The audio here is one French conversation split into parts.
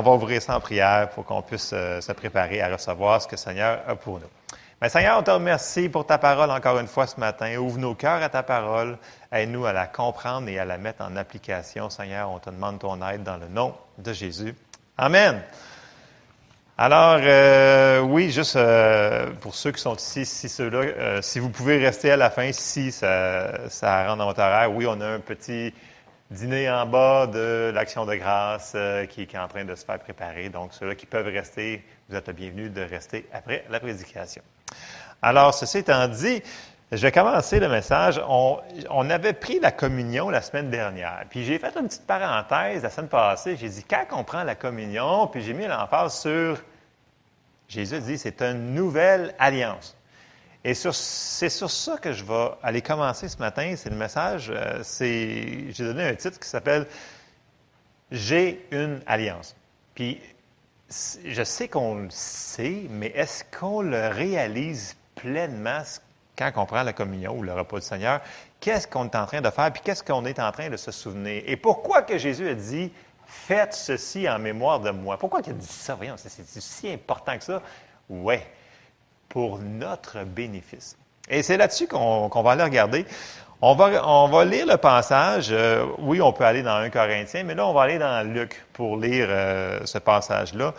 on va ouvrir ça en prière pour qu'on puisse euh, se préparer à recevoir ce que le Seigneur a pour nous. Mais Seigneur, on te remercie pour ta parole encore une fois ce matin. Ouvre nos cœurs à ta parole. Aide-nous à la comprendre et à la mettre en application. Seigneur, on te demande ton aide dans le nom de Jésus. Amen. Alors, euh, oui, juste euh, pour ceux qui sont ici, si ceux-là, si vous pouvez rester à la fin, si ça, ça dans votre horaire, oui, on a un petit dîner en bas de l'Action de grâce qui, qui, est en train de se faire préparer. Donc, ceux-là qui peuvent rester, vous êtes bienvenus de rester après la prédication. Alors, ceci étant dit, je vais commencer le message. On, on, avait pris la communion la semaine dernière. Puis j'ai fait une petite parenthèse la semaine passée. J'ai dit, quand on prend la communion, puis j'ai mis l'emphase sur Jésus dit, c'est une nouvelle alliance. Et c'est sur ça que je vais aller commencer ce matin. C'est le message. Euh, j'ai donné un titre qui s'appelle J'ai une alliance. Puis, je sais qu'on le sait, mais est-ce qu'on le réalise pleinement quand on prend la communion ou le repas du Seigneur? Qu'est-ce qu'on est en train de faire? Puis qu'est-ce qu'on est en train de se souvenir? Et pourquoi que Jésus a dit Faites ceci en mémoire de moi? Pourquoi il a dit ça? Voyons, c'est si important que ça. Oui, pour notre bénéfice. Et c'est là-dessus qu'on va aller regarder. On va, on va lire le passage. Euh, oui, on peut aller dans 1 Corinthien, mais là, on va aller dans Luc pour lire euh, ce passage-là.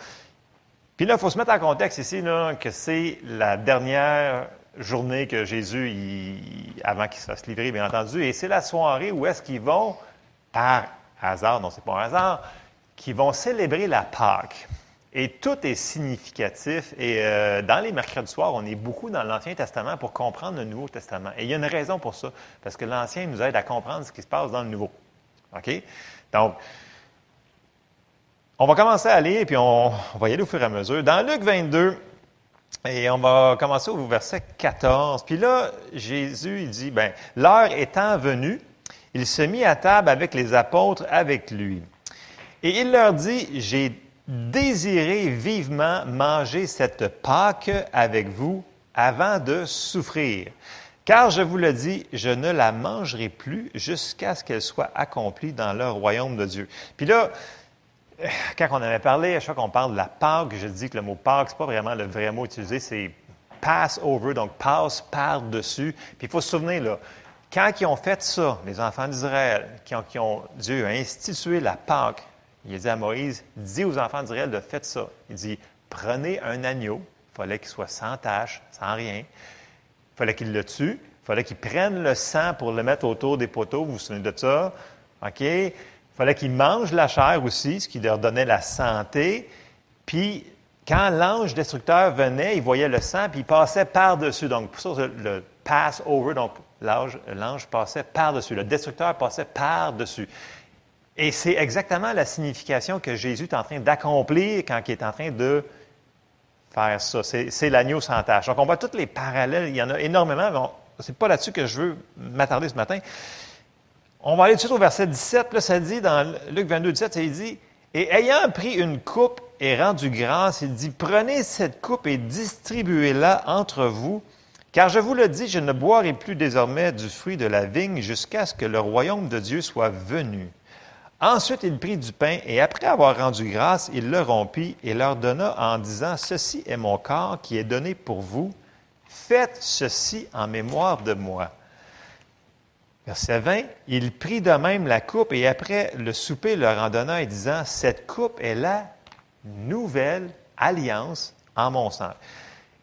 Puis là, il faut se mettre en contexte ici là, que c'est la dernière journée que Jésus, avant qu'il se fasse livrer, bien entendu, et c'est la soirée où est-ce qu'ils vont, par hasard, non, c'est pas un hasard, qui vont célébrer la Pâque. Et tout est significatif. Et euh, dans les mercredis soirs, on est beaucoup dans l'Ancien Testament pour comprendre le Nouveau Testament. Et il y a une raison pour ça, parce que l'Ancien nous aide à comprendre ce qui se passe dans le Nouveau. OK? Donc, on va commencer à lire, puis on, on va y aller au fur et à mesure. Dans Luc 22, et on va commencer au verset 14. Puis là, Jésus, il dit, ben, l'heure étant venue, il se mit à table avec les apôtres avec lui. Et il leur dit, j'ai désiré vivement manger cette Pâque avec vous avant de souffrir. Car je vous le dis, je ne la mangerai plus jusqu'à ce qu'elle soit accomplie dans le royaume de Dieu. Puis là, quand on avait parlé, à chaque fois qu'on parle de la Pâque, je dis que le mot Pâque, ce n'est pas vraiment le vrai mot utilisé, c'est pass over, donc passe par-dessus. Puis il faut se souvenir, là, quand ils ont fait ça, les enfants d'Israël, qui ont, Dieu a institué la Pâque, il a dit à Moïse, dis aux enfants d'Israël de faire ça. Il dit, prenez un agneau, il fallait qu'il soit sans tache, sans rien. Il fallait qu'il le tue. Il fallait qu'il prenne le sang pour le mettre autour des poteaux. Vous vous souvenez de ça? OK? Il fallait qu'ils mangent la chair aussi, ce qui leur donnait la santé. Puis, quand l'ange destructeur venait, il voyait le sang, puis il passait par-dessus. Donc, pour ça, le donc l'ange passait par-dessus, le destructeur passait par-dessus. Et c'est exactement la signification que Jésus est en train d'accomplir quand il est en train de faire ça. C'est l'agneau sans tâche. Donc, on voit tous les parallèles. Il y en a énormément, mais ce n'est pas là-dessus que je veux m'attarder ce matin. On va aller tout de suite au verset 17. Là, ça dit, dans Luc 22, 17, ça dit Et ayant pris une coupe et rendu grâce, il dit Prenez cette coupe et distribuez-la entre vous. Car je vous le dis, je ne boirai plus désormais du fruit de la vigne jusqu'à ce que le royaume de Dieu soit venu. Ensuite, il prit du pain et après avoir rendu grâce, il le rompit et leur donna en disant, Ceci est mon corps qui est donné pour vous. Faites ceci en mémoire de moi. Verset 20, il prit de même la coupe et après le souper leur en donna et disant, Cette coupe est la nouvelle alliance en mon sang.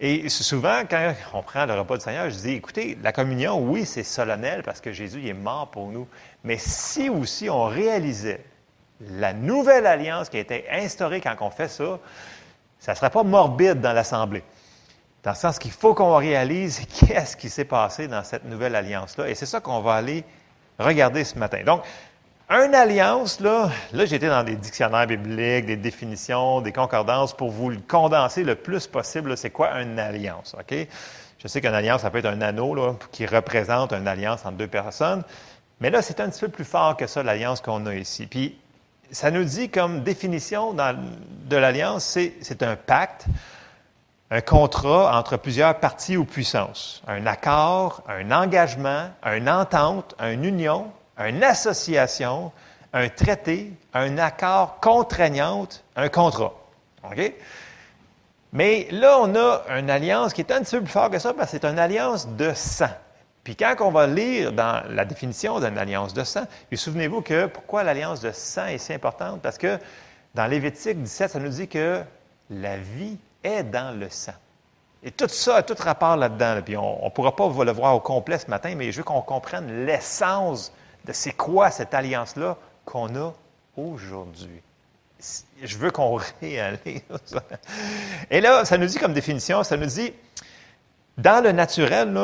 Et souvent, quand on prend le repas du Seigneur, je dis, écoutez, la communion, oui, c'est solennel parce que Jésus est mort pour nous. Mais si aussi on réalisait la nouvelle alliance qui a été instaurée quand on fait ça, ça ne serait pas morbide dans l'Assemblée. Dans le sens qu'il faut qu'on réalise qu'est-ce qui s'est passé dans cette nouvelle alliance-là. Et c'est ça qu'on va aller regarder ce matin. Donc, une alliance, là, là j'étais dans des dictionnaires bibliques, des définitions, des concordances pour vous le condenser le plus possible. C'est quoi une alliance? OK? Je sais qu'une alliance, ça peut être un anneau là, qui représente une alliance entre deux personnes. Mais là, c'est un petit peu plus fort que ça, l'alliance qu'on a ici. Puis, ça nous dit comme définition de l'alliance, c'est un pacte, un contrat entre plusieurs parties ou puissances, un accord, un engagement, une entente, une union, une association un traité, un accord contraignant, un contrat. OK? Mais là, on a une alliance qui est un petit peu plus forte que ça parce que c'est une alliance de sang. Puis quand on va lire dans la définition d'une alliance de sang, souvenez-vous que pourquoi l'alliance de sang est si importante? Parce que dans Lévitique 17, ça nous dit que la vie est dans le sang. Et tout ça a tout rapport là-dedans. Puis on ne pourra pas le voir au complet ce matin, mais je veux qu'on comprenne l'essence c'est quoi cette alliance-là qu'on a aujourd'hui? Je veux qu'on réalise. Et là, ça nous dit comme définition, ça nous dit, dans le naturel,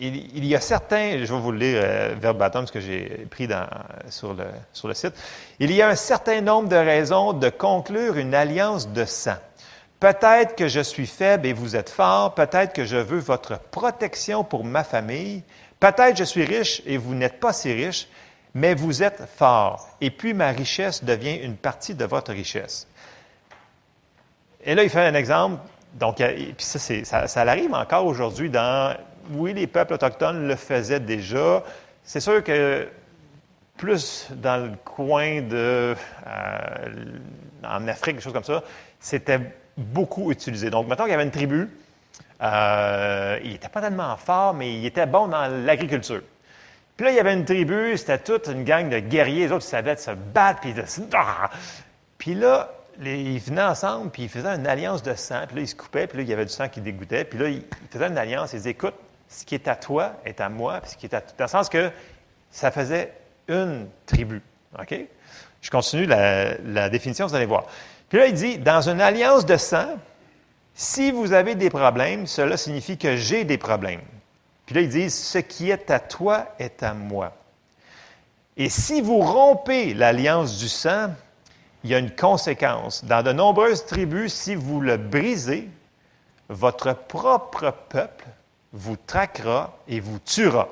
il, y a certains, je vais vous le lire euh, verbatim, ce que j'ai pris sur, le, sur le site, il y a un certain nombre de raisons de conclure une alliance de sang. Peut-être que je suis faible et vous êtes fort, peut-être que je veux votre protection pour ma famille, peut-être je suis riche et vous n'êtes pas si riche, mais vous êtes fort, et puis ma richesse devient une partie de votre richesse. Et là, il fait un exemple, donc, et puis ça, ça, ça arrive encore aujourd'hui dans, oui, les peuples autochtones le faisaient déjà. C'est sûr que plus dans le coin de, euh, en Afrique, des choses comme ça, c'était beaucoup utilisé. Donc, maintenant qu'il y avait une tribu, euh, il n'était pas tellement fort, mais il était bon dans l'agriculture. Puis là, il y avait une tribu, c'était toute une gang de guerriers, les autres, ils savaient se battre, puis de... Ah! Puis là, ils venaient ensemble, puis ils faisaient une alliance de sang, puis là, ils se coupaient, puis là, il y avait du sang qui dégoûtait, puis là, ils faisaient une alliance, ils disaient, écoute, ce qui est à toi est à moi, puis ce qui est à... Dans le sens que ça faisait une tribu, OK? Je continue la, la définition, vous allez voir. Puis là, il dit, dans une alliance de sang, si vous avez des problèmes, cela signifie que j'ai des problèmes. Puis là, il dit, ce qui est à toi est à moi. Et si vous rompez l'alliance du sang, il y a une conséquence. Dans de nombreuses tribus, si vous le brisez, votre propre peuple vous traquera et vous tuera.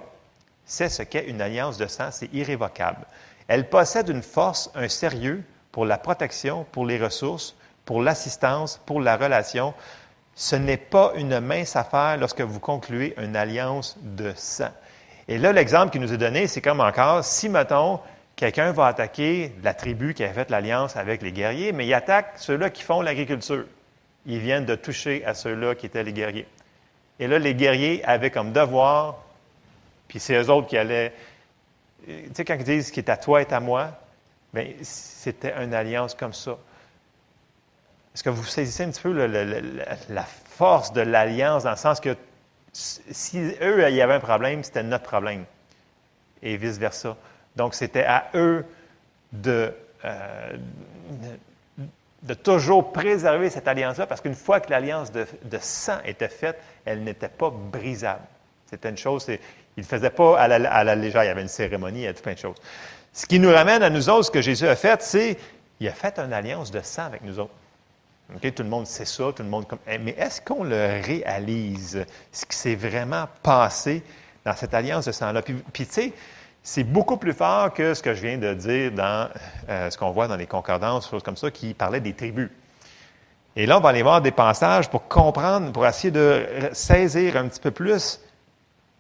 C'est ce qu'est une alliance de sang, c'est irrévocable. Elle possède une force, un sérieux, pour la protection, pour les ressources, pour l'assistance, pour la relation. Ce n'est pas une mince affaire lorsque vous concluez une alliance de sang. Et là, l'exemple qui nous est donné, c'est comme encore, si, mettons, quelqu'un va attaquer la tribu qui a fait l'alliance avec les guerriers, mais il attaque ceux-là qui font l'agriculture. Ils viennent de toucher à ceux-là qui étaient les guerriers. Et là, les guerriers avaient comme devoir, puis c'est eux autres qui allaient. Tu sais, quand ils disent ce qui est à toi est à moi, mais c'était une alliance comme ça. Est-ce que vous saisissez un petit peu la force de l'alliance dans le sens que si eux, il y avait un problème, c'était notre problème. Et vice-versa. Donc, c'était à eux de, euh, de, toujours préserver cette alliance-là, parce qu'une fois que l'alliance de, de, sang était faite, elle n'était pas brisable. C'était une chose, ils ne faisaient pas à la, légère, il y avait une cérémonie, il y avait plein de choses. Ce qui nous ramène à nous autres, ce que Jésus a fait, c'est il a fait une alliance de sang avec nous autres. Tout le monde sait ça, tout le monde. Eh, mais est-ce qu'on le réalise, ce qui s'est vraiment passé dans cette alliance de sang-là? Puis, tu sais, c'est beaucoup plus fort que ce que je viens de dire dans euh, ce qu'on voit dans les concordances, choses comme ça, qui parlaient des tribus. Et là, on va aller voir des passages pour comprendre, pour essayer de saisir un petit peu plus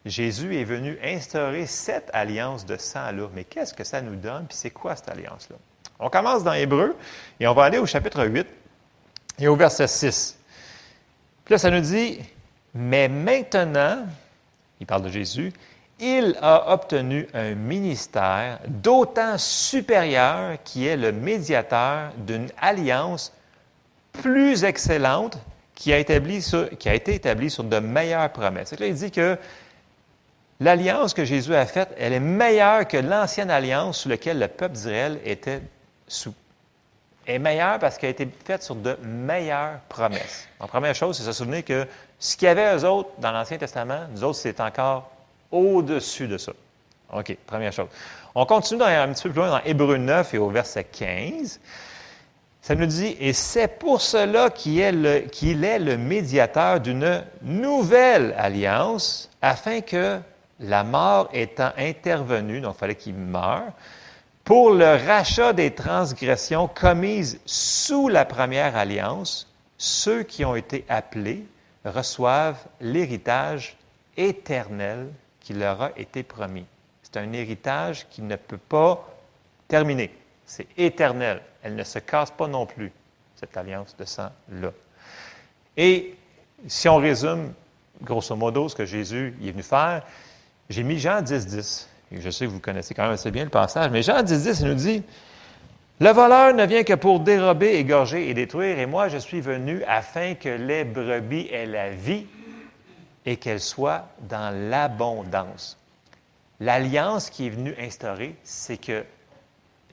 Jésus est venu instaurer cette alliance de sang-là. Mais qu'est-ce que ça nous donne? Puis c'est quoi cette alliance-là? On commence dans Hébreu et on va aller au chapitre 8 et au verset 6. Puis là, ça nous dit, mais maintenant, il parle de Jésus, il a obtenu un ministère d'autant supérieur qui est le médiateur d'une alliance plus excellente qui a, été établie sur de meilleures promesses. Là, il dit que l'alliance que Jésus a faite, elle est meilleure que l'ancienne alliance sous laquelle le peuple d'Israël était sous. Est meilleure parce qu'elle a été faite sur de meilleures promesses. La première chose, c'est se souvenir que ce qu'il y avait eux autres dans l'Ancien Testament, nous autres, c'est encore au-dessus de ça. OK, première chose. On continue dans, un petit peu plus loin dans Hébreu 9 et au verset 15. Ça nous dit, et c'est pour cela qu'il est, qu'il est le médiateur d'une nouvelle alliance, afin que la mort étant intervenue, donc il fallait qu'il meure, pour le rachat des transgressions commises sous la première alliance, ceux qui ont été appelés reçoivent l'héritage éternel qui leur a été promis. C'est un héritage qui ne peut pas terminé. C'est éternel. Elle ne se casse pas non plus, cette alliance de sang-là. Et si on résume, grosso modo, ce que Jésus est venu faire, j'ai mis Jean 10, 10. Je sais que vous connaissez quand même assez bien le passage, mais Jean 10, 10, il nous dit Le voleur ne vient que pour dérober, égorger et détruire, et moi je suis venu afin que les brebis aient la vie et qu'elles soient dans l'abondance. L'alliance qui est venue instaurer, c'est que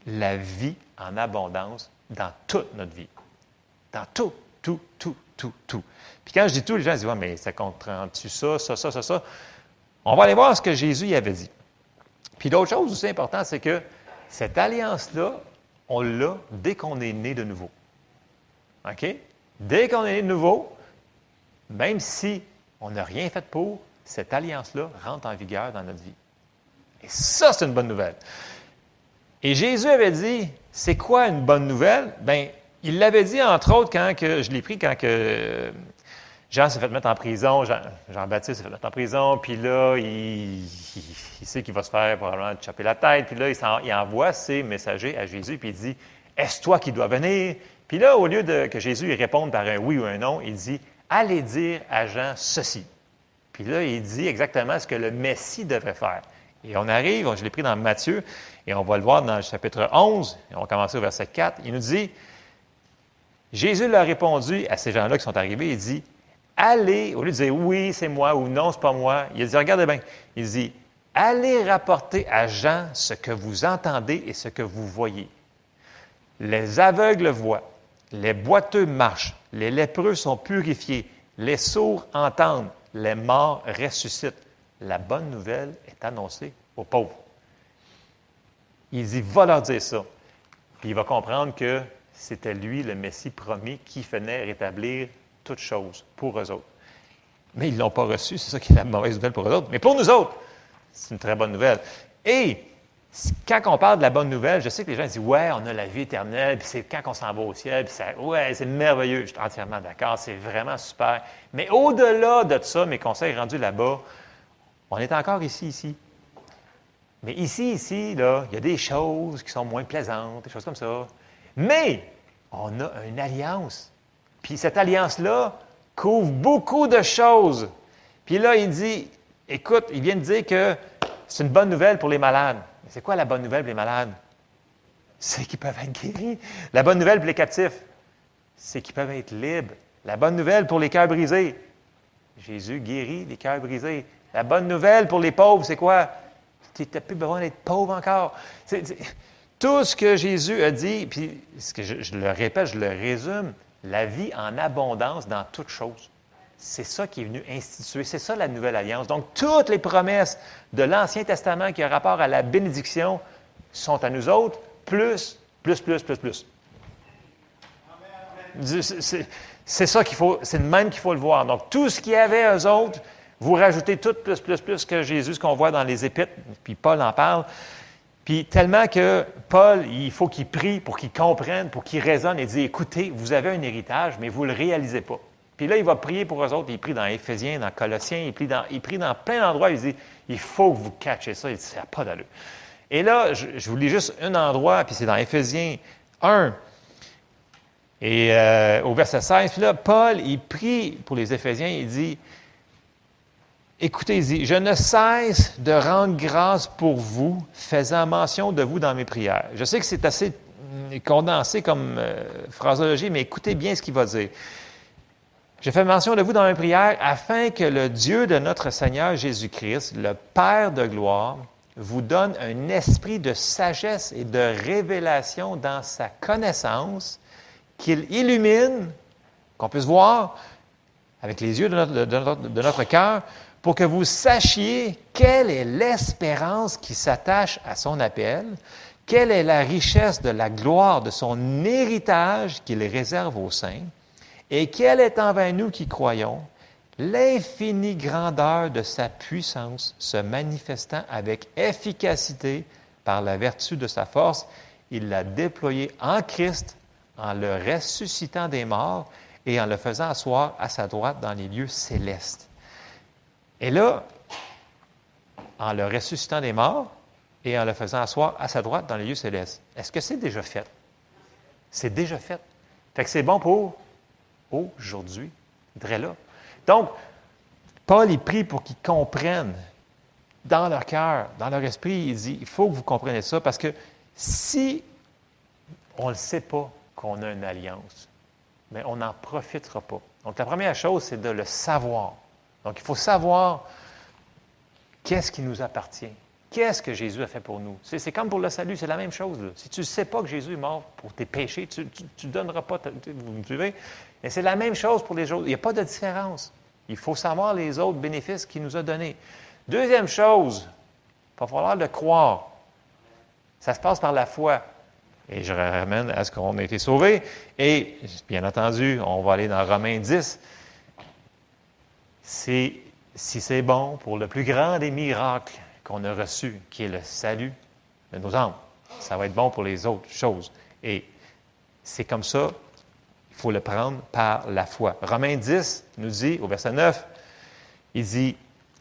la vie en abondance dans toute notre vie. Dans tout, tout, tout, tout, tout. Puis quand je dis tout, les gens disent, ouais, mais ça comprend-tu ça, ça, ça, ça, ça? On va aller voir ce que Jésus y avait dit. Puis l'autre chose aussi importante, c'est que cette alliance-là, on l'a dès qu'on est né de nouveau. OK? Dès qu'on est né de nouveau, même si on n'a rien fait pour, cette alliance-là rentre en vigueur dans notre vie. Et ça, c'est une bonne nouvelle. Et Jésus avait dit, c'est quoi une bonne nouvelle? Bien, il l'avait dit, entre autres, quand que, je l'ai pris quand que Jean s'est fait mettre en prison, Jean-Baptiste s'est fait mettre en prison, puis là, il, sait qu'il va se faire probablement choper la tête, puis là, il, envoie ses messagers à Jésus, puis il dit, est-ce toi qui dois venir? Puis là, au lieu de que Jésus réponde par un oui ou un non, il dit, allez dire à Jean ceci. Puis là, il dit exactement ce que le Messie devrait faire. Et on arrive, je l'ai pris dans Matthieu, et on va le voir dans le chapitre 11, et on va commencer au verset 4. Il nous dit, Jésus leur a répondu à ces gens-là qui sont arrivés, il dit, allez, au lieu de dire oui, c'est moi ou non, c'est pas moi, il dit, regardez bien, il dit, allez rapporter à Jean ce que vous entendez et ce que vous voyez. Les aveugles voient, les boiteux marchent, les lépreux sont purifiés, les sourds entendent, les morts ressuscitent. La bonne nouvelle est annoncée aux pauvres. Il dit, va leur dire ça. Puis il va comprendre que c'était lui, le Messie promis, qui venait rétablir toutes choses pour eux autres. Mais ils ne l'ont pas reçu, c'est ça qui est la mauvaise nouvelle pour eux autres. Mais pour nous autres, c'est une très bonne nouvelle. Et quand on parle de la bonne nouvelle, je sais que les gens disent Ouais, on a la vie éternelle, puis c'est quand on s'en va au ciel, puis ça, ouais, c'est merveilleux. Je suis entièrement d'accord, c'est vraiment super. Mais au-delà de ça, mes conseils rendus là-bas, on est encore ici, ici. Mais ici, ici, là, il y a des choses qui sont moins plaisantes, des choses comme ça. Mais on a une alliance. Puis cette alliance-là couvre beaucoup de choses. Puis là, il dit, écoute, il vient de dire que c'est une bonne nouvelle pour les malades. C'est quoi la bonne nouvelle pour les malades? C'est qu'ils peuvent être guéris. La bonne nouvelle pour les captifs, c'est qu'ils peuvent être libres. La bonne nouvelle pour les cœurs brisés, Jésus guérit les cœurs brisés. La bonne nouvelle pour les pauvres, c'est quoi? Tu n'as plus besoin d'être pauvre encore. tout ce que Jésus a dit, puis ce que je, le répète, je le résume, la vie en abondance dans toutes choses. C'est ça qui est venu instituer, c'est ça la nouvelle alliance. Donc, toutes les promesses de l'Ancien Testament qui ont rapport à la bénédiction sont à nous autres, plus, plus, plus, plus, plus. C'est ça qu'il faut, c'est de même qu'il faut le voir. Donc, tout ce qu'il y avait, eux autres, vous rajoutez tout, plus, plus, plus que Jésus, qu'on voit dans les Épîtres, puis Paul en parle. Puis tellement que Paul, il faut qu'il prie pour qu'il comprenne, pour qu'il raisonne et dise, écoutez, vous avez un héritage, mais vous ne le réalisez pas. Puis là, il va prier pour eux autres. Il prie dans Éphésiens, dans Colossiens, il prie dans, il prie dans plein d'endroits. Il dit, il faut que vous catchiez ça. Il dit, ça n'a pas d'allure. Et là, je, vous lis juste un endroit, puis c'est dans Éphésiens 1. Et euh, au verset 16, puis là, Paul, il prie pour les Éphésiens, il dit, Écoutez-y, je ne cesse de rendre grâce pour vous, faisant mention de vous dans mes prières. Je sais que c'est assez mm, condensé comme euh, phraseologie, mais écoutez bien ce qu'il va dire. Je fais mention de vous dans mes prières afin que le Dieu de notre Seigneur Jésus-Christ, le Père de gloire, vous donne un esprit de sagesse et de révélation dans sa connaissance, qu'il illumine, qu'on puisse voir avec les yeux de notre, de notre cœur, pour que vous sachiez quelle est l'espérance qui s'attache à son appel, quelle est la richesse de la gloire de son héritage qu'il réserve aux saints, et quelle est envers nous qui croyons l'infinie grandeur de sa puissance se manifestant avec efficacité par la vertu de sa force. Il l'a déployé en Christ en le ressuscitant des morts et en le faisant asseoir à sa droite dans les lieux célestes. Et là, en le ressuscitant des morts, et en le faisant asseoir à sa droite dans les lieux célestes. Est-ce que c'est déjà fait? C'est déjà fait. Fait que c'est bon pour aujourd'hui, là. Donc, Paul, il prie pour qu'ils comprennent dans leur cœur, dans leur esprit, il dit, il faut que vous compreniez ça, parce que si on ne sait pas qu'on a une alliance, mais on n'en profitera pas. Donc, la première chose, c'est de le savoir. Donc, il faut savoir qu'est-ce qui nous appartient. Qu'est-ce que Jésus a fait pour nous? C'est comme pour le salut, c'est la même chose. Si tu ne sais pas que Jésus est mort pour tes péchés, tu ne donneras pas. vous me suivez? Et c'est la même chose pour les autres. Il n'y a pas de différence. Il faut savoir les autres bénéfices qu'il nous a donnés. Deuxième chose, il va falloir le croire. Ça se passe par la foi. Et je ramène à ce qu'on a été sauvés. Et, bien entendu, on va aller dans Romains 10. Si c'est bon pour le plus grand des miracles qu'on a reçu, qui est le salut de nos âmes, ça va être bon pour les autres choses. Et c'est comme ça, il faut le prendre par la foi. Romains 10 nous dit, au verset 9, il dit,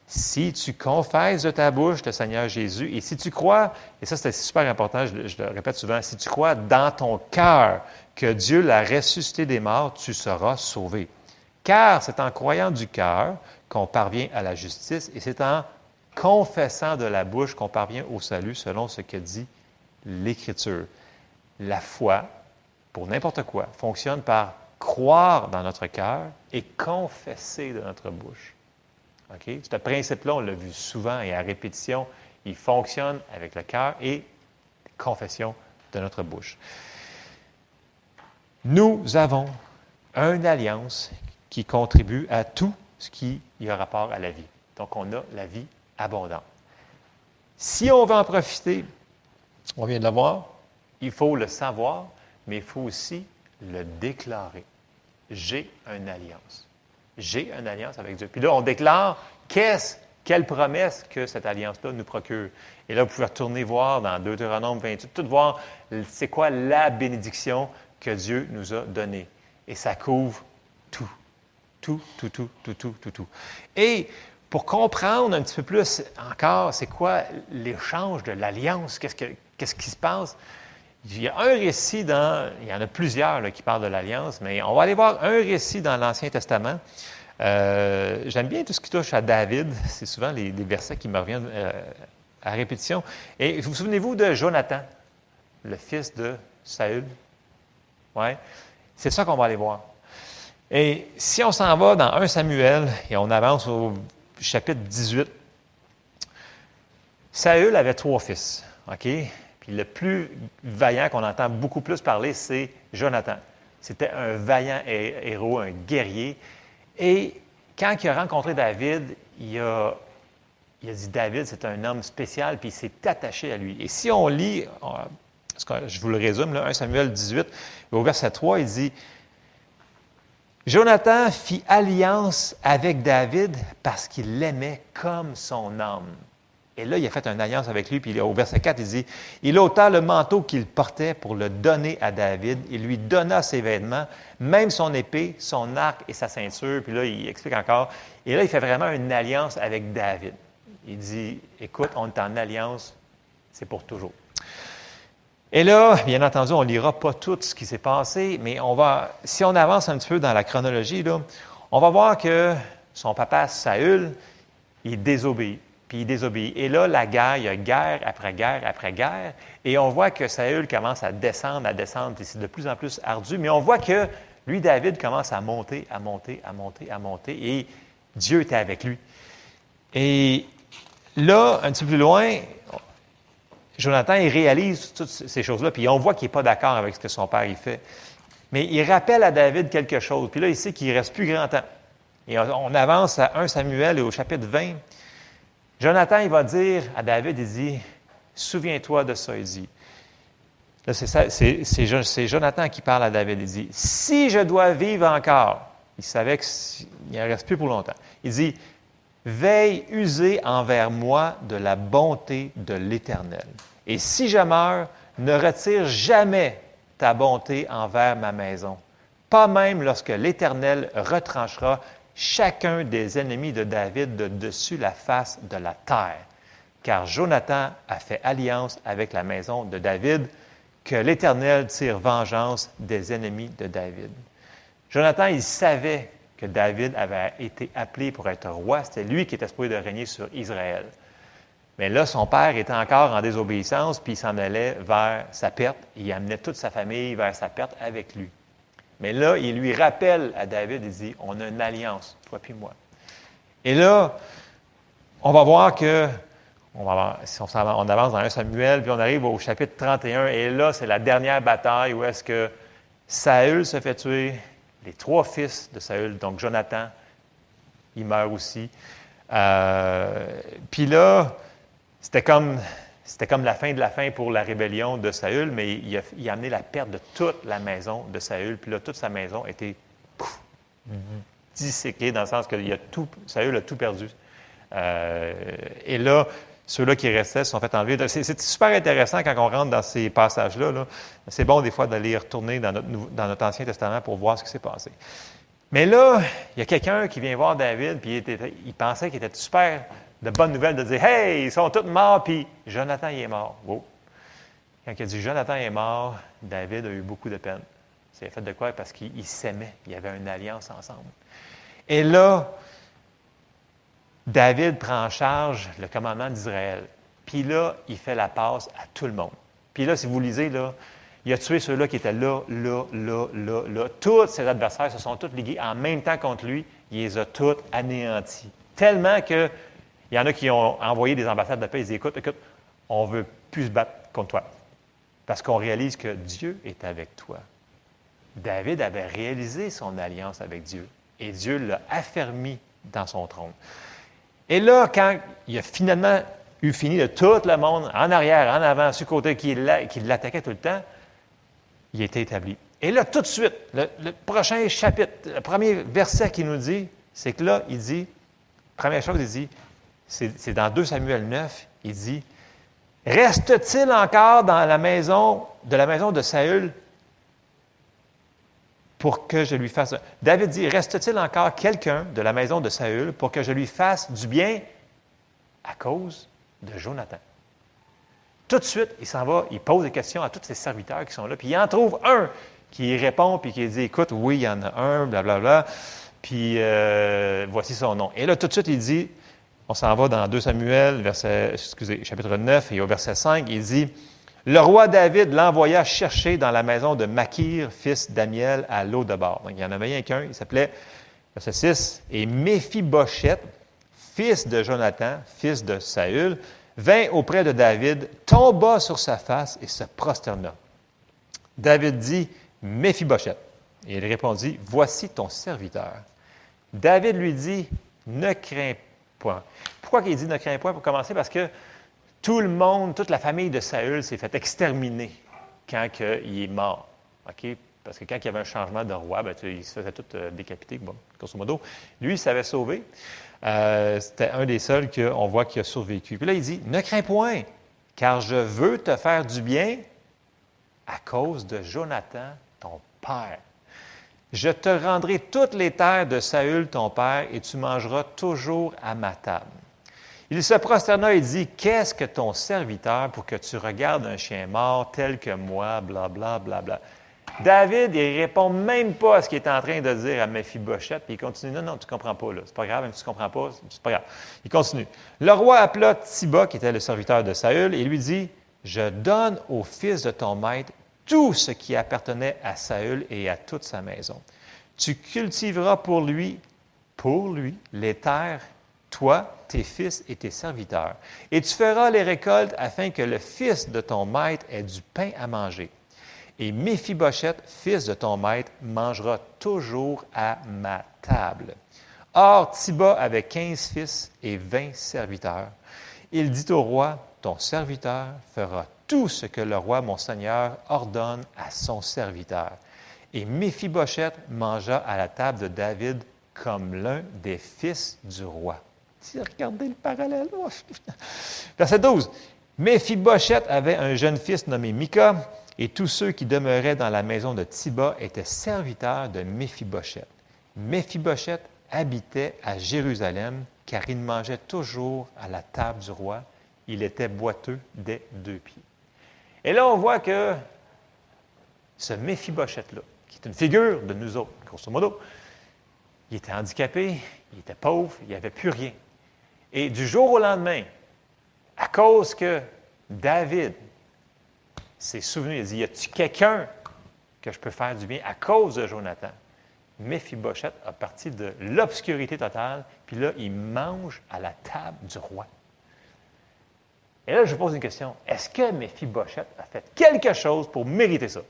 si tu confesses de ta bouche le Seigneur Jésus, et si tu crois, et ça c'est super important, je, le répète souvent, si tu crois dans ton cœur que Dieu l'a ressuscité des morts, tu seras sauvé. Car c'est en croyant du cœur qu'on parvient à la justice, et c'est en confessant de la bouche qu'on parvient au salut, selon ce que dit l'Écriture. La foi, pour n'importe quoi, fonctionne par croire dans notre cœur et confesser de notre bouche. Ce principe-là, on l'a vu souvent et à répétition, il fonctionne avec le cœur et confession de notre bouche. Nous avons une alliance qui contribue à tout ce qui a rapport à la vie. Donc, on a la vie abondante. Si on veut en profiter, on vient de le voir, il faut le savoir, mais il faut aussi le déclarer. J'ai une alliance. J'ai une alliance avec Dieu. Puis là, on déclare qu'est-ce, quelle promesse que cette alliance-là nous procure. Et là, vous pouvez retourner voir dans Deutéronome 28, tout voir c'est quoi la bénédiction que Dieu nous a donnée. Et ça couvre tout. Tout, tout, tout, tout, tout, tout, tout. Et pour comprendre un petit peu plus encore, c'est quoi l'échange de l'alliance, qu'est-ce, qui se passe, il y a un récit dans, il y en a plusieurs qui parlent de l'alliance, mais on va aller voir un récit dans l'Ancien Testament. Euh, j'aime bien tout ce qui touche à David. C'est souvent les, versets qui me reviennent euh, à répétition. Et vous, vous souvenez-vous de Jonathan, le fils de Saül? Oui. C'est ça qu'on va aller voir. Et si on s'en va dans 1 Samuel et on avance au chapitre 18, Saül avait trois fils. OK? Puis le plus vaillant qu'on entend beaucoup plus parler, c'est Jonathan. C'était un vaillant héros, un guerrier. Et quand il a rencontré David, il a, dit David, c'est un homme spécial, puis il s'est attaché à lui. Et si on lit, je vous le résume, là, 1 Samuel 18, au verset 3, il dit Jonathan fit alliance avec David parce qu'il l'aimait comme son âme. Et là, il a fait une alliance avec lui, puis au verset 4, il dit, il ôta le manteau qu'il portait pour le donner à David. Il lui donna ses vêtements, même son épée, son arc et sa ceinture. Puis là, il explique encore. Et là, il fait vraiment une alliance avec David. Il dit, écoute, on est en alliance, c'est pour toujours. Et là, bien entendu, on ne lira pas tout ce qui s'est passé, mais on va, si on avance un petit peu dans la chronologie, on va voir que son papa Saül, il désobéit puis il désobéit. Et là, la guerre, il y a guerre après guerre après guerre, et on voit que Saül commence à descendre, à descendre, et c'est de plus en plus ardu, mais on voit que lui, David, commence à monter, à monter, à monter, à monter, et Dieu était avec lui. Et là, un petit peu plus loin, Jonathan, il réalise toutes ces choses-là, puis on voit qu'il n'est pas d'accord avec ce que son père il fait. Mais il rappelle à David quelque chose, puis là, il sait qu'il ne reste plus grand temps. Et on avance à 1 Samuel au chapitre 20. Jonathan, il va dire à David, il dit, souviens-toi de ça, il dit. c'est Jonathan qui parle à David, il dit, si je dois vivre encore, il savait qu'il n'en reste plus pour longtemps. Il dit, veille user envers moi de la bonté de l'Éternel. Et si je meurs, ne retire jamais ta bonté envers ma maison, pas même lorsque l'Éternel retranchera chacun des ennemis de David de dessus la face de la terre. car Jonathan a fait alliance avec la maison de David, que l'Éternel tire vengeance des ennemis de David. Jonathan, il savait David avait été appelé pour être roi. C'était lui qui était supposé de régner sur Israël. Mais là, son père était encore en désobéissance, puis il s'en allait vers sa perte. Il amenait toute sa famille vers sa perte avec lui. Mais là, il lui rappelle à David, il dit, on a une alliance, toi puis moi. Et là, on va voir que, on, si on, on, avance dans 1 Samuel, puis on arrive au chapitre 31, et là, c'est la dernière bataille où est-ce que Saül se fait tuer, les trois fils de Saül, donc Jonathan, il meurt aussi. Euh, puis là, c'était comme, c'était comme la fin de la fin pour la rébellion de Saül, mais il a, amené la perte de toute la maison de Saül. Puis là, toute sa maison a été disséquée dans le sens que Saül a tout perdu. Euh, et là, ceux-là qui restaient sont fait enlever. C'est super intéressant quand on rentre dans ces passages-là. c'est bon des fois d'aller retourner dans notre, Ancien Testament pour voir ce qui s'est passé. Mais là, il y a quelqu'un qui vient voir David, puis il, pensait qu'il était super de bonnes nouvelles de dire Hey, ils sont tous morts, puis Jonathan est mort. Quand il a dit Jonathan est mort, David a eu beaucoup de peine. C'est fait de quoi? Parce qu'il s'aimait. Il y avait une alliance ensemble. Et là, David prend en charge le commandement d'Israël. Puis là, il fait la passe à tout le monde. Puis là, si vous lisez, là, il a tué ceux-là qui étaient là, là, là, là, là. Tous ses adversaires se sont tous ligués en même temps contre lui. Il les a tous anéantis. Tellement qu'il y en a qui ont envoyé des ambassades de paix. Ils disent Écoute, écoute, on ne veut plus se battre contre toi. Parce qu'on réalise que Dieu est avec toi. David avait réalisé son alliance avec Dieu. Et Dieu l'a affermi dans son trône. Et là, quand il a finalement eu fini de tout le monde, en arrière, en avant, sur le côté, qui, l'attaquait tout le temps, il était établi. Et là, tout de suite, le, prochain chapitre, le premier verset qu'il nous dit, c'est que là, il dit, première chose, il dit, c'est dans 2 Samuel 9, il dit, Reste-t-il encore dans la maison, de la maison de Saül pour que je lui fasse. David dit Reste-t-il encore quelqu'un de la maison de Saül pour que je lui fasse du bien à cause de Jonathan? Tout de suite, il s'en va, il pose des questions à tous ses serviteurs qui sont là, puis il en trouve un qui répond, puis qui dit Écoute, oui, il y en a un, blablabla, bla, bla, puis euh, voici son nom. Et là, tout de suite, il dit On s'en va dans 2 Samuel, verset, excusez, chapitre 9, et au verset 5, il dit le roi David l'envoya chercher dans la maison de Makir, fils d'Amiel, à l'eau de bord. Donc, il y en avait un qu'un, il s'appelait, verset 6, et Méphibosheth, fils de Jonathan, fils de Saül, vint auprès de David, tomba sur sa face et se prosterna. David dit, Méphibosheth. Et il répondit, Voici ton serviteur. David lui dit, Ne crains point. Pourquoi il dit ne crains point? Pour commencer? Parce que tout le monde, toute la famille de Saül s'est fait exterminer quand il est mort. Parce que quand il y avait un changement de roi, ben, il se faisait tout euh, décapiter, bon, grosso modo. Lui, il s'avait sauvé. Euh, c'était un des seuls qu'on voit qui a survécu. Puis là, il dit Ne crains point, car je veux te faire du bien à cause de Jonathan, ton père. Je te rendrai toutes les terres de Saül, ton père, et tu mangeras toujours à ma table. Il se prosterna et dit, Qu'est-ce que ton serviteur pour que tu regardes un chien mort tel que moi, bla, bla, bla, bla. David, il répond même pas à ce qu'il est en train de dire à Mephibosheth, puis il continue, non, non, tu comprends pas, là. C'est pas grave, même si tu comprends pas, c'est pas grave. Il continue. Le roi appela Tiba, qui était le serviteur de Saül, et lui dit, je donne au fils de ton maître tout ce qui appartenait à Saül et à toute sa maison. Tu cultiveras pour lui, pour lui, les terres toi, tes fils et tes serviteurs, et tu feras les récoltes afin que le fils de ton maître ait du pain à manger. Et Méphibosheth, fils de ton maître, mangera toujours à ma table. Or, Tiba avait quinze fils et vingt serviteurs. Il dit au roi, ton serviteur fera tout ce que le roi mon seigneur ordonne à son serviteur. Et Méphibosheth mangea à la table de David comme l'un des fils du roi. Regardez le parallèle. Verset 12. Méphibosheth avait un jeune fils nommé Mika, et tous ceux qui demeuraient dans la maison de Tiba étaient serviteurs de Méphibosheth. Méphibosheth habitait à Jérusalem, car il mangeait toujours à la table du roi, il était boiteux des deux pieds. Et là, on voit que ce Méphibosheth-là, qui est une figure de nous autres, grosso modo, il était handicapé, il était pauvre, il n'y avait plus rien. Et du jour au lendemain, à cause que David s'est souvenu, il a dit, y a-t-il quelqu'un que je peux faire du bien à cause de Jonathan? Méphibosheth a parti de l'obscurité totale, puis là, il mange à la table du roi. Et là, je pose une question. Est-ce que Méphibosheth a fait quelque chose pour mériter ça?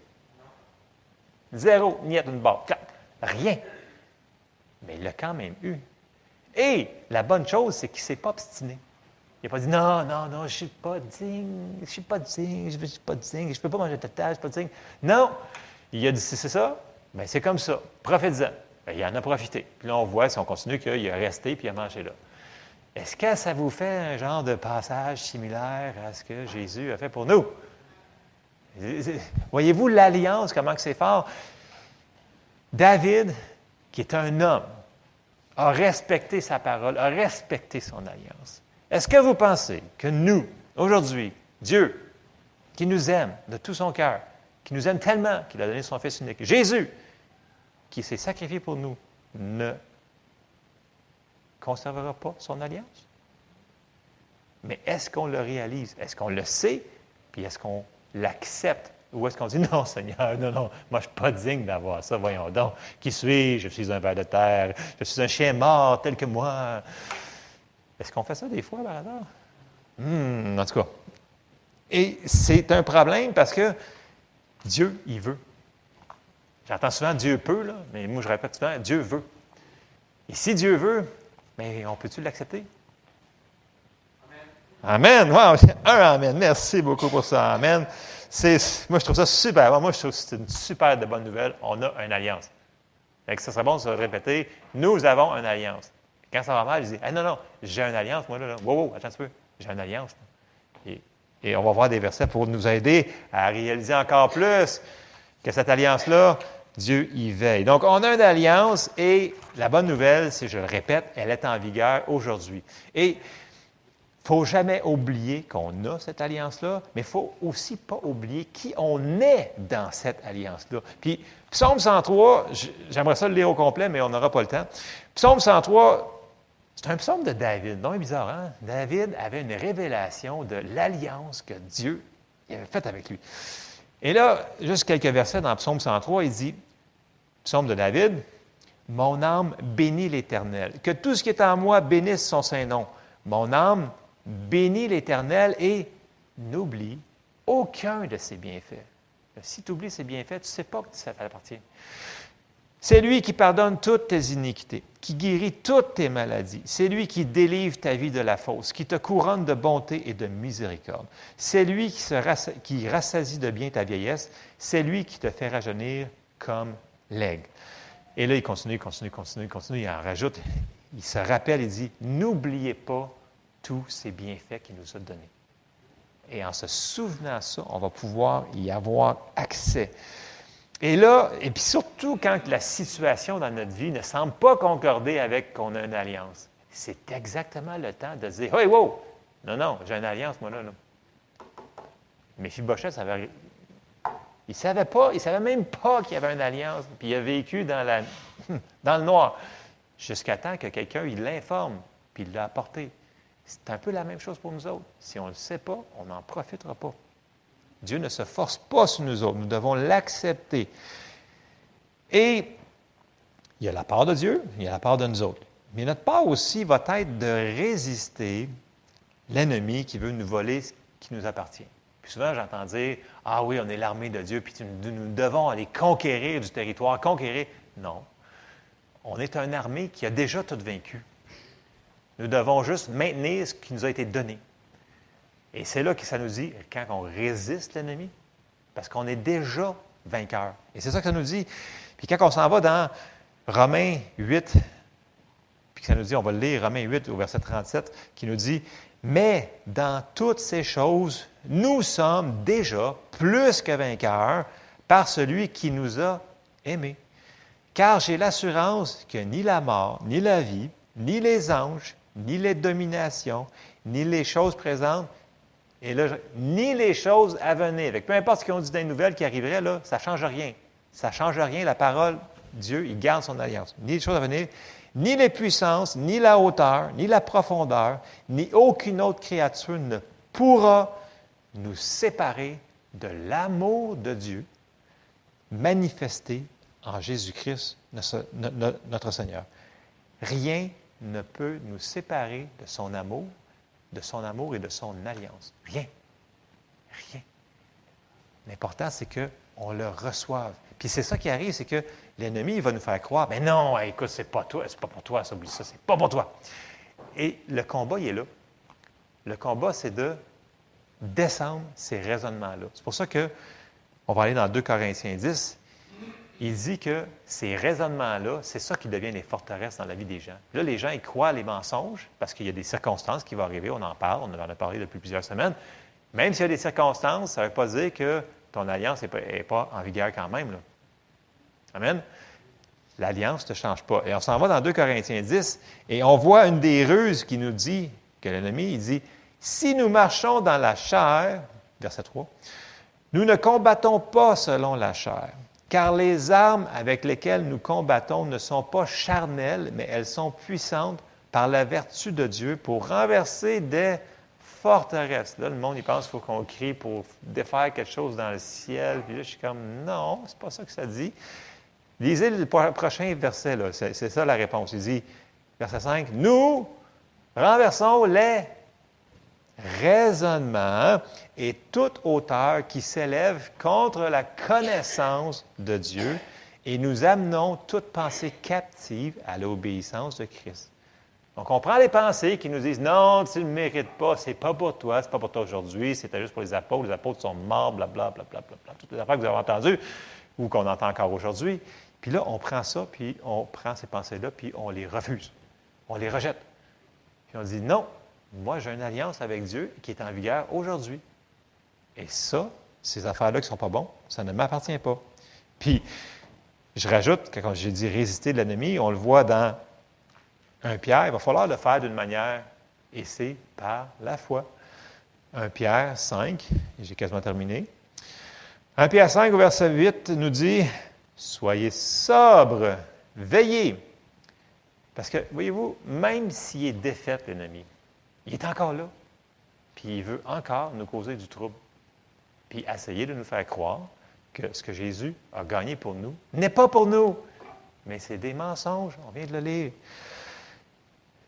Zéro, ni une barre. Rien. Mais il l'a quand même eu. Et la bonne chose, c'est qu'il ne s'est pas obstiné. Il n'a pas dit non, non, non, je ne suis pas digne, je ne suis pas digne, je ne suis pas digne, je ne peux pas manger de tâche, je ne suis pas digne. Non. Il a dit c'est ça, bien c'est comme ça. Profites-en. Ben, il en a profité. Puis là, on voit, si on continue, qu'il a resté puis il a mangé là. Est-ce que ça vous fait un genre de passage similaire à ce que Jésus a fait pour nous? Voyez-vous l'alliance, comment c'est fort? David, qui est un homme, a respecté sa parole, a respecté son alliance. Est-ce que vous pensez que nous, aujourd'hui, Dieu, qui nous aime de tout son cœur, qui nous aime tellement qu'il a donné son Fils unique, Jésus, qui s'est sacrifié pour nous, ne conservera pas son alliance? Mais est-ce qu'on le réalise? Est-ce qu'on le sait? Puis est-ce qu'on l'accepte? Ou est-ce qu'on dit non, Seigneur, non, non, moi je ne suis pas digne d'avoir ça, voyons donc. Qui suis-je? Je suis un ver de terre, je suis un chien mort tel que moi. Est-ce qu'on fait ça des fois par hasard? Hmm, en tout cas. Et c'est un problème parce que Dieu, il veut. J'entends souvent Dieu peut, là, mais moi je répète souvent Dieu veut. Et si Dieu veut, mais on peut-tu l'accepter? Amen. Wow. Un Amen. Merci beaucoup pour ça. Amen. Moi, je trouve ça super. Moi, je trouve que c'est une super bonne nouvelle. On a une alliance. Donc, ça serait bon de se répéter. Nous avons une alliance. Quand ça va mal, je dis non, non, j'ai une alliance, moi, là. Wow, attends un peu. J'ai une alliance. Et, on va voir des versets pour nous aider à réaliser encore plus que cette alliance-là, Dieu y veille. Donc, on a une alliance et la bonne nouvelle, si je le répète, elle est en vigueur aujourd'hui. Et faut jamais oublier qu'on a cette alliance-là, mais il ne faut aussi pas oublier qui on est dans cette alliance-là. Puis, Psaume 103, j'aimerais ça le lire au complet, mais on n'aura pas le temps. Psaume 103, c'est un psaume de David. Non, bizarre, hein? David avait une révélation de l'alliance que Dieu avait faite avec lui. Et là, juste quelques versets dans Psaume 103, il dit, Psaume de David, Mon âme bénit l'Éternel. Que tout ce qui est en moi bénisse son Saint-Nom. Mon âme bénit l'Éternel et n'oublie aucun de ses bienfaits. Si tu oublies ses bienfaits, tu ne sais pas que ça t'appartient. C'est lui qui pardonne toutes tes iniquités, qui guérit toutes tes maladies. C'est lui qui délivre ta vie de la fausse, qui te couronne de bonté et de miséricorde. C'est lui qui, se rassasie de bien ta vieillesse. C'est lui qui te fait rajeunir comme l'aigle. Et là, il continue, continue, continue, continue, il en rajoute. Il se rappelle, il dit, n'oubliez pas tous ces bienfaits qu'il nous a donnés. Et en se souvenant de ça, on va pouvoir y avoir accès. Et là, et puis surtout quand la situation dans notre vie ne semble pas concorder avec qu'on a une alliance, c'est exactement le temps de dire Hey, wow! Non, non, j'ai une alliance, moi, là. là. Mais Fibochet, ça avait... il ne savait pas, il savait même pas qu'il y avait une alliance, puis il a vécu dans le noir, jusqu'à temps que quelqu'un il l'informe, puis il l'a apporté. C'est un peu la même chose pour nous autres. Si on ne le sait pas, on n'en profitera pas. Dieu ne se force pas sur nous autres. Nous devons l'accepter. Et il y a la part de Dieu, il y a la part de nous autres. Mais notre part aussi va être de résister l'ennemi qui veut nous voler ce qui nous appartient. Puis souvent, j'entends dire Ah oui, on est l'armée de Dieu, puis nous devons aller conquérir du territoire. Conquérir. Non. On est une armée qui a déjà tout vaincu. Nous devons juste maintenir ce qui nous a été donné. Et c'est là que ça nous dit, quand on résiste l'ennemi, parce qu'on est déjà vainqueur. Et c'est ça que ça nous dit. Puis quand on s'en va dans Romains 8, puis ça nous dit, on va lire, Romains 8 au verset 37, qui nous dit, mais dans toutes ces choses, nous sommes déjà plus que vainqueurs par celui qui nous a aimés. Car j'ai l'assurance que ni la mort, ni la vie, ni les anges, ni les dominations, ni les choses présentes, Et là, ni les choses à venir. Peu importe ce qu'ils ont dit dans les nouvelles qui arriveraient, là, ça ne change rien. Ça ne change rien. La parole, Dieu, il garde son alliance. Ni les choses à venir, ni les puissances, ni la hauteur, ni la profondeur, ni aucune autre créature ne pourra nous séparer de l'amour de Dieu manifesté en Jésus-Christ, notre Seigneur. Rien ne peut nous séparer de son amour, de son amour et de son alliance. Rien. Rien. L'important, c'est qu'on le reçoive. Puis c'est ça qui arrive, c'est que l'ennemi, va nous faire croire, mais non, écoute, c'est pas toi, c'est pas pour toi, ça, oublie ça, c'est pas pour toi. Et le combat, il est là. Le combat, c'est de descendre ces raisonnements-là. C'est pour ça que, on va aller dans 2 Corinthiens 10, il dit que ces raisonnements-là, c'est ça qui devient les forteresses dans la vie des gens. Là, les gens, ils croient les mensonges parce qu'il y a des circonstances qui vont arriver, on en parle, on en a parlé depuis plusieurs semaines. Même s'il y a des circonstances, ça ne veut pas dire que ton alliance n'est pas, en vigueur quand même. Amen. L'alliance ne change pas. Et on s'en va dans 2 Corinthiens 10 et on voit une des ruses qui nous dit, que l'ennemi, il dit, si nous marchons dans la chair, verset 3, nous ne combattons pas selon la chair, car les armes avec lesquelles nous combattons ne sont pas charnelles, mais elles sont puissantes par la vertu de Dieu pour renverser des forteresses. Là, le monde, il pense qu'il faut qu'on crie pour défaire quelque chose dans le ciel. Puis là, je suis comme, non, c'est pas ça que ça dit. Lisez le prochain verset, là. C'est, ça la réponse. Il dit, verset 5, nous renversons les raisonnement et toute hauteur qui s'élève contre la connaissance de Dieu et nous amenons toute pensée captive à l'obéissance de Christ. Donc, on prend les pensées qui nous disent non, tu ne le mérites pas, c'est pas pour toi, c'est pas pour toi aujourd'hui, c'était juste pour les apôtres, les apôtres sont morts, blablabla, bla, bla, bla, toutes les affaires que vous avez entendues ou qu'on entend encore aujourd'hui. Puis là, on prend ça, puis on prend ces pensées-là, puis on les refuse. On les rejette. Puis on dit non, moi, j'ai une alliance avec Dieu qui est en vigueur aujourd'hui. Et ça, ces affaires-là qui ne sont pas bonnes, ça ne m'appartient pas. Puis, je rajoute que quand j'ai dit résister de l'ennemi, on le voit dans un Pierre, il va falloir le faire d'une manière, et c'est par la foi. Un Pierre 5, et j'ai quasiment terminé. Un Pierre 5, au verset 8, nous dit Soyez sobres, veillez. Parce que, voyez-vous, même s'il est défait, l'ennemi, il est encore là. Puis il veut encore nous causer du trouble. Puis essayer de nous faire croire que ce que Jésus a gagné pour nous n'est pas pour nous, mais c'est des mensonges. On vient de le lire.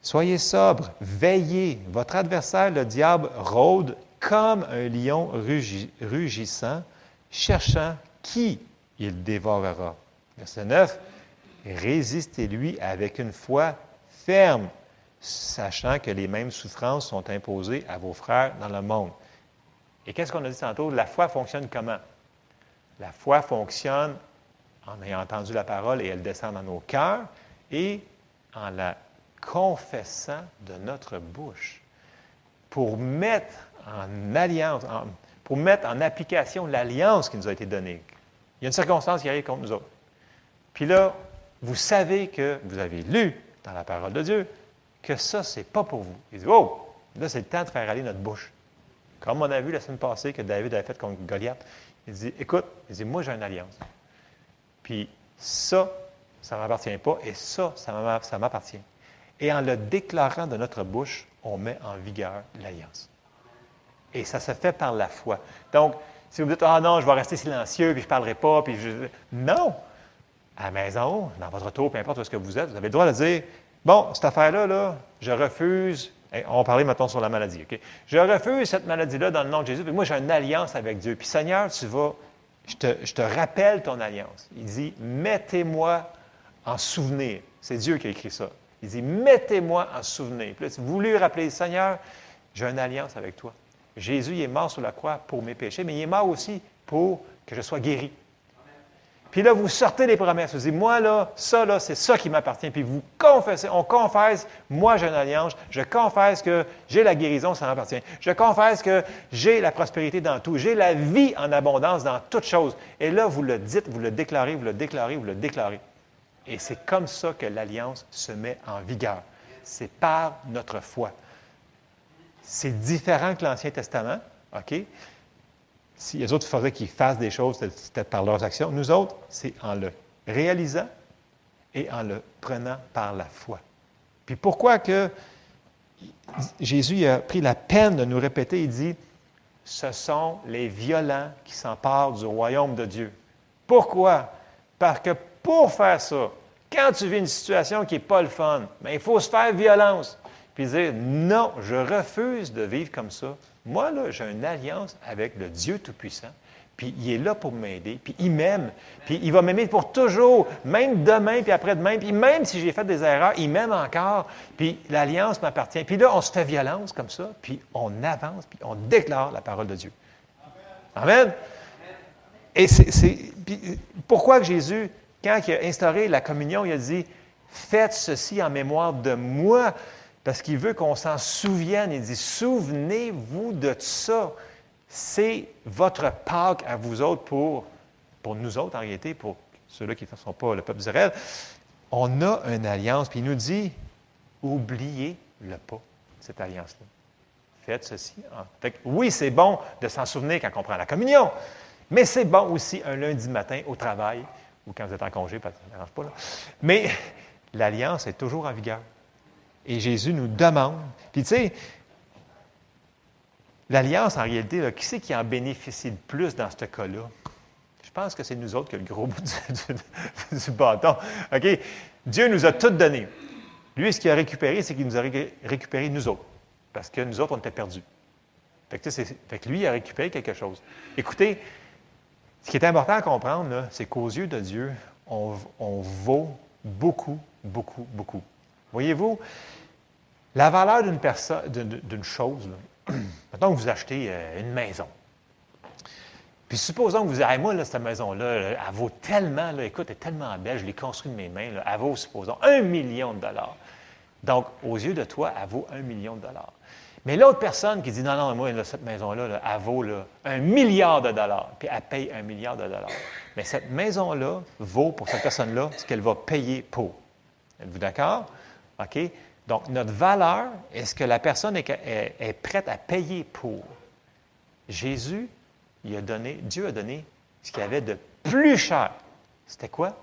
Soyez sobres, veillez. Votre adversaire, le diable, rôde comme un lion rugissant, cherchant qui il dévorera. Verset 9. Résistez-lui avec une foi ferme sachant que les mêmes souffrances sont imposées à vos frères dans le monde. Et qu'est-ce qu'on a dit tantôt? La foi fonctionne comment? La foi fonctionne en ayant entendu la parole et elle descend dans nos cœurs et en la confessant de notre bouche pour mettre en alliance, pour mettre en application l'alliance qui nous a été donnée. Il y a une circonstance qui arrive contre nous autres. Puis là, vous savez que vous avez lu dans la parole de Dieu que ça, ce n'est pas pour vous. Il dit, oh, là, c'est le temps de faire aller notre bouche. Comme on a vu la semaine passée que David avait fait contre Goliath, il dit, écoute, il dit, moi, j'ai une alliance. Puis ça, ça ne m'appartient pas, et ça, ça m'appartient. Et en le déclarant de notre bouche, on met en vigueur l'alliance. Et ça se fait par la foi. Donc, si vous dites, ah non, je vais rester silencieux, puis je ne parlerai pas, puis je. Non! À la maison, dans votre tour, peu importe où ce que vous êtes, vous avez le droit de dire, Bon, cette affaire-là, là, je refuse. On va parler maintenant sur la maladie. Je refuse cette maladie-là dans le nom de Jésus. Puis moi, j'ai une alliance avec Dieu. Puis Seigneur, tu vas, je te, rappelle ton alliance. Il dit, mettez-moi en souvenir. C'est Dieu qui a écrit ça. Il dit, mettez-moi en souvenir. Puis là, tu voulu rappeler, Seigneur, j'ai une alliance avec toi. Jésus il est mort sur la croix pour mes péchés, mais il est mort aussi pour que je sois guéri. Puis là, vous sortez des promesses. Vous dites, moi, là, ça, là, c'est ça qui m'appartient. Puis vous confessez, on confesse, moi, j'ai une alliance. Je confesse que j'ai la guérison, ça m'appartient. Je confesse que j'ai la prospérité dans tout. J'ai la vie en abondance dans toutes choses. Et là, vous le dites, vous le déclarez, vous le déclarez, vous le déclarez. Et c'est comme ça que l'alliance se met en vigueur. C'est par notre foi. C'est différent que l'Ancien Testament. OK? Si les autres faisaient qu'ils fassent des choses, c'était par leurs actions. Nous autres, c'est en le réalisant et en le prenant par la foi. Puis pourquoi que Jésus a pris la peine de nous répéter, il dit, ce sont les violents qui s'emparent du royaume de Dieu. Pourquoi? Parce que pour faire ça, quand tu vis une situation qui n'est pas le fun, mais ben, il faut se faire violence. Puis dire, non, je refuse de vivre comme ça. Moi, là, j'ai une alliance avec le Dieu Tout-Puissant. Puis il est là pour m'aider, puis il m'aime, puis il va m'aimer pour toujours, même demain, puis après-demain, puis même si j'ai fait des erreurs, il m'aime encore, puis l'alliance m'appartient. Puis là, on se fait violence comme ça, puis on avance, puis on déclare la parole de Dieu. Amen. Et c'est, pourquoi Jésus, quand il a instauré la communion, il a dit, faites ceci en mémoire de moi, parce qu'il veut qu'on s'en souvienne. Il dit, souvenez-vous de ça c'est votre Pâque à vous autres pour, pour nous autres, en réalité, pour ceux-là qui ne sont pas le peuple d'Israël. On a une alliance, puis il nous dit oubliez le pas, cette alliance-là. Faites ceci. oui, c'est bon de s'en souvenir quand on prend la communion, mais c'est bon aussi un lundi matin au travail ou quand vous êtes en congé, ça ne pas. Là. Mais l'alliance est toujours en vigueur. Et Jésus nous demande. Puis tu sais, L'alliance, en réalité, qui c'est qui en bénéficie le plus dans ce cas-là? Je pense que c'est nous autres qui avons le gros bout du, bâton. OK? Dieu nous a tout donné. Lui, ce qu'il a récupéré, c'est qu'il nous a récupéré nous autres. Parce que nous autres, on était perdus. Fait que, lui, il a récupéré quelque chose. Écoutez, ce qui est important à comprendre, c'est qu'aux yeux de Dieu, on vaut beaucoup, beaucoup, beaucoup. Voyez-vous, la valeur d'une personne, d'une chose, Maintenant que vous achetez euh, une maison. Puis supposons que vous dites, moi, cette maison-là, elle vaut tellement, là, écoute, elle est tellement belle, je l'ai construite de mes mains, elle vaut, supposons, un million de dollars. Donc, aux yeux de toi, elle vaut un million de dollars. Mais l'autre personne qui dit, non, non, moi, cette maison-là, elle vaut un milliard de dollars, puis elle paye un milliard de dollars. Mais cette maison-là vaut pour cette personne-là ce qu'elle va payer pour. Êtes-vous d'accord? OK? Donc, notre valeur est ce que la personne est, prête à payer pour? Jésus, il a donné, Dieu a donné ce qu'il avait de plus cher. C'était quoi?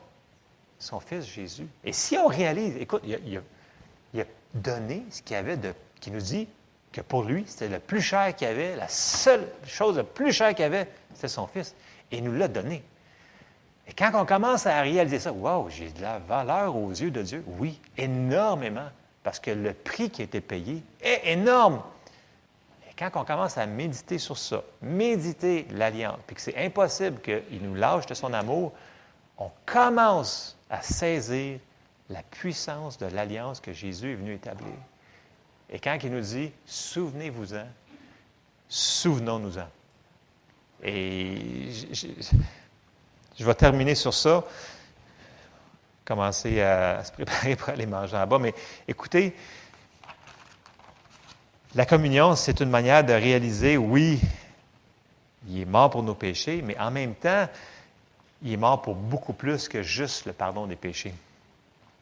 Son fils Jésus. Et si on réalise, écoute, il a, donné ce qu'il avait de, qui nous dit que pour lui, c'était le plus cher qu'il avait, la seule chose le plus cher qu'il avait, c'était son fils. Et il nous l'a donné. Et quand on commence à réaliser ça, wow, j'ai de la valeur aux yeux de Dieu. Oui, énormément parce que le prix qui a été payé est énorme. Et quand on commence à méditer sur ça, méditer l'alliance, puis que c'est impossible qu'il nous lâche de son amour, on commence à saisir la puissance de l'alliance que Jésus est venu établir. Et quand il nous dit, souvenez-vous-en, souvenons-nous-en. Et je, vais terminer sur ça commencer à, se préparer pour aller manger en bas. Mais écoutez, la communion, c'est une manière de réaliser, oui, il est mort pour nos péchés, mais en même temps, il est mort pour beaucoup plus que juste le pardon des péchés.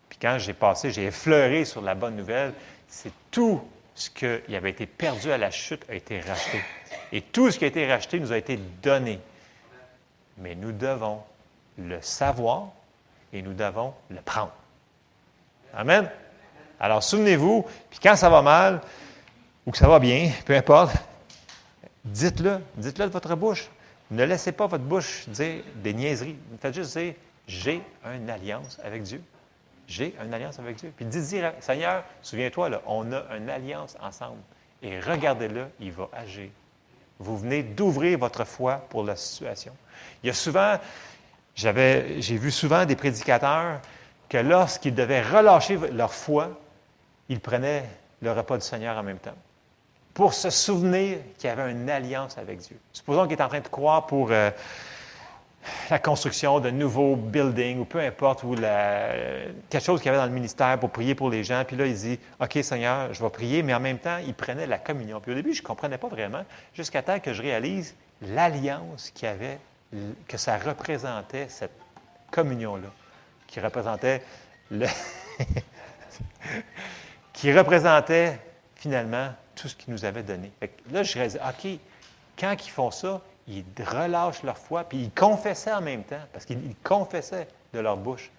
Puis quand j'ai passé, j'ai effleuré sur la bonne nouvelle, c'est tout ce qui avait été perdu à la chute a été racheté. Et tout ce qui a été racheté nous a été donné. Mais nous devons le savoir, et nous devons le prendre. Amen. Alors souvenez-vous, puis quand ça va mal ou que ça va bien, peu importe, dites-le, dites-le de votre bouche. Ne laissez pas votre bouche dire des niaiseries. Faites juste dire j'ai une alliance avec Dieu. J'ai une alliance avec Dieu. Puis dites-y, Seigneur, souviens-toi, on a une alliance ensemble. Et regardez-le, il va agir. Vous venez d'ouvrir votre foi pour la situation. Il y a souvent j'ai vu souvent des prédicateurs que lorsqu'ils devaient relâcher leur foi, ils prenaient le repas du Seigneur en même temps. Pour se souvenir qu'il y avait une alliance avec Dieu. Supposons qu'il est en train de croire pour euh, la construction de nouveaux buildings ou peu importe, ou quelque chose qu'il y avait dans le ministère pour prier pour les gens. Puis là, il dit OK, Seigneur, je vais prier, mais en même temps, il prenait la communion. Puis au début, je ne comprenais pas vraiment, jusqu'à temps que je réalise l'alliance qu'il y avait que ça représentait cette communion-là, qui représentait le qui représentait finalement tout ce qu'il nous avait donné. là, je disais, OK, quand ils font ça, ils relâchent leur foi, puis ils confessaient en même temps, parce qu'ils confessaient de leur bouche.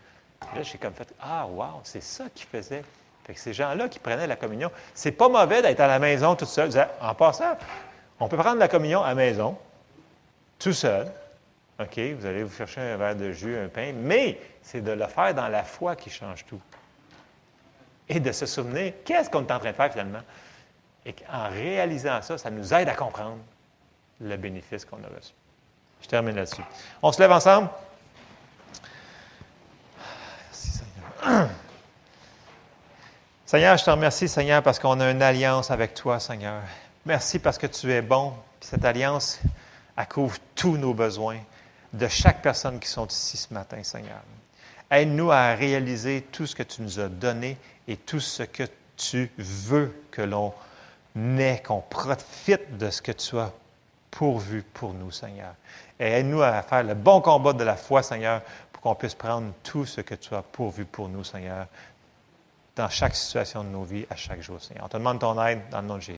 là, j'ai comme fait, ah, wow, c'est ça qu'ils faisaient. Fait que ces gens-là qui prenaient la communion, c'est pas mauvais d'être à la maison tout seul. En passant, on peut prendre la communion à la maison, tout seul. OK, vous allez vous chercher un verre de jus, un pain, mais c'est de le faire dans la foi qui change tout. Et de se souvenir, qu'est-ce qu'on est en train de faire finalement? Et en réalisant ça, ça nous aide à comprendre le bénéfice qu'on a reçu. Je termine là-dessus. On se lève ensemble? Merci Seigneur. Seigneur, je te remercie, Seigneur, parce qu'on a une alliance avec toi, Seigneur. Merci parce que tu es bon. Cette alliance, elle couvre tous nos besoins de chaque personne qui sont ici ce matin, Seigneur. Aide-nous à réaliser tout ce que tu nous as donné et tout ce que tu veux que l'on ait, qu'on profite de ce que tu as pourvu pour nous, Seigneur. Et aide-nous à faire le bon combat de la foi, Seigneur, pour qu'on puisse prendre tout ce que tu as pourvu pour nous, Seigneur, dans chaque situation de nos vies, à chaque jour, Seigneur. On te demande ton aide dans le nom de Jésus.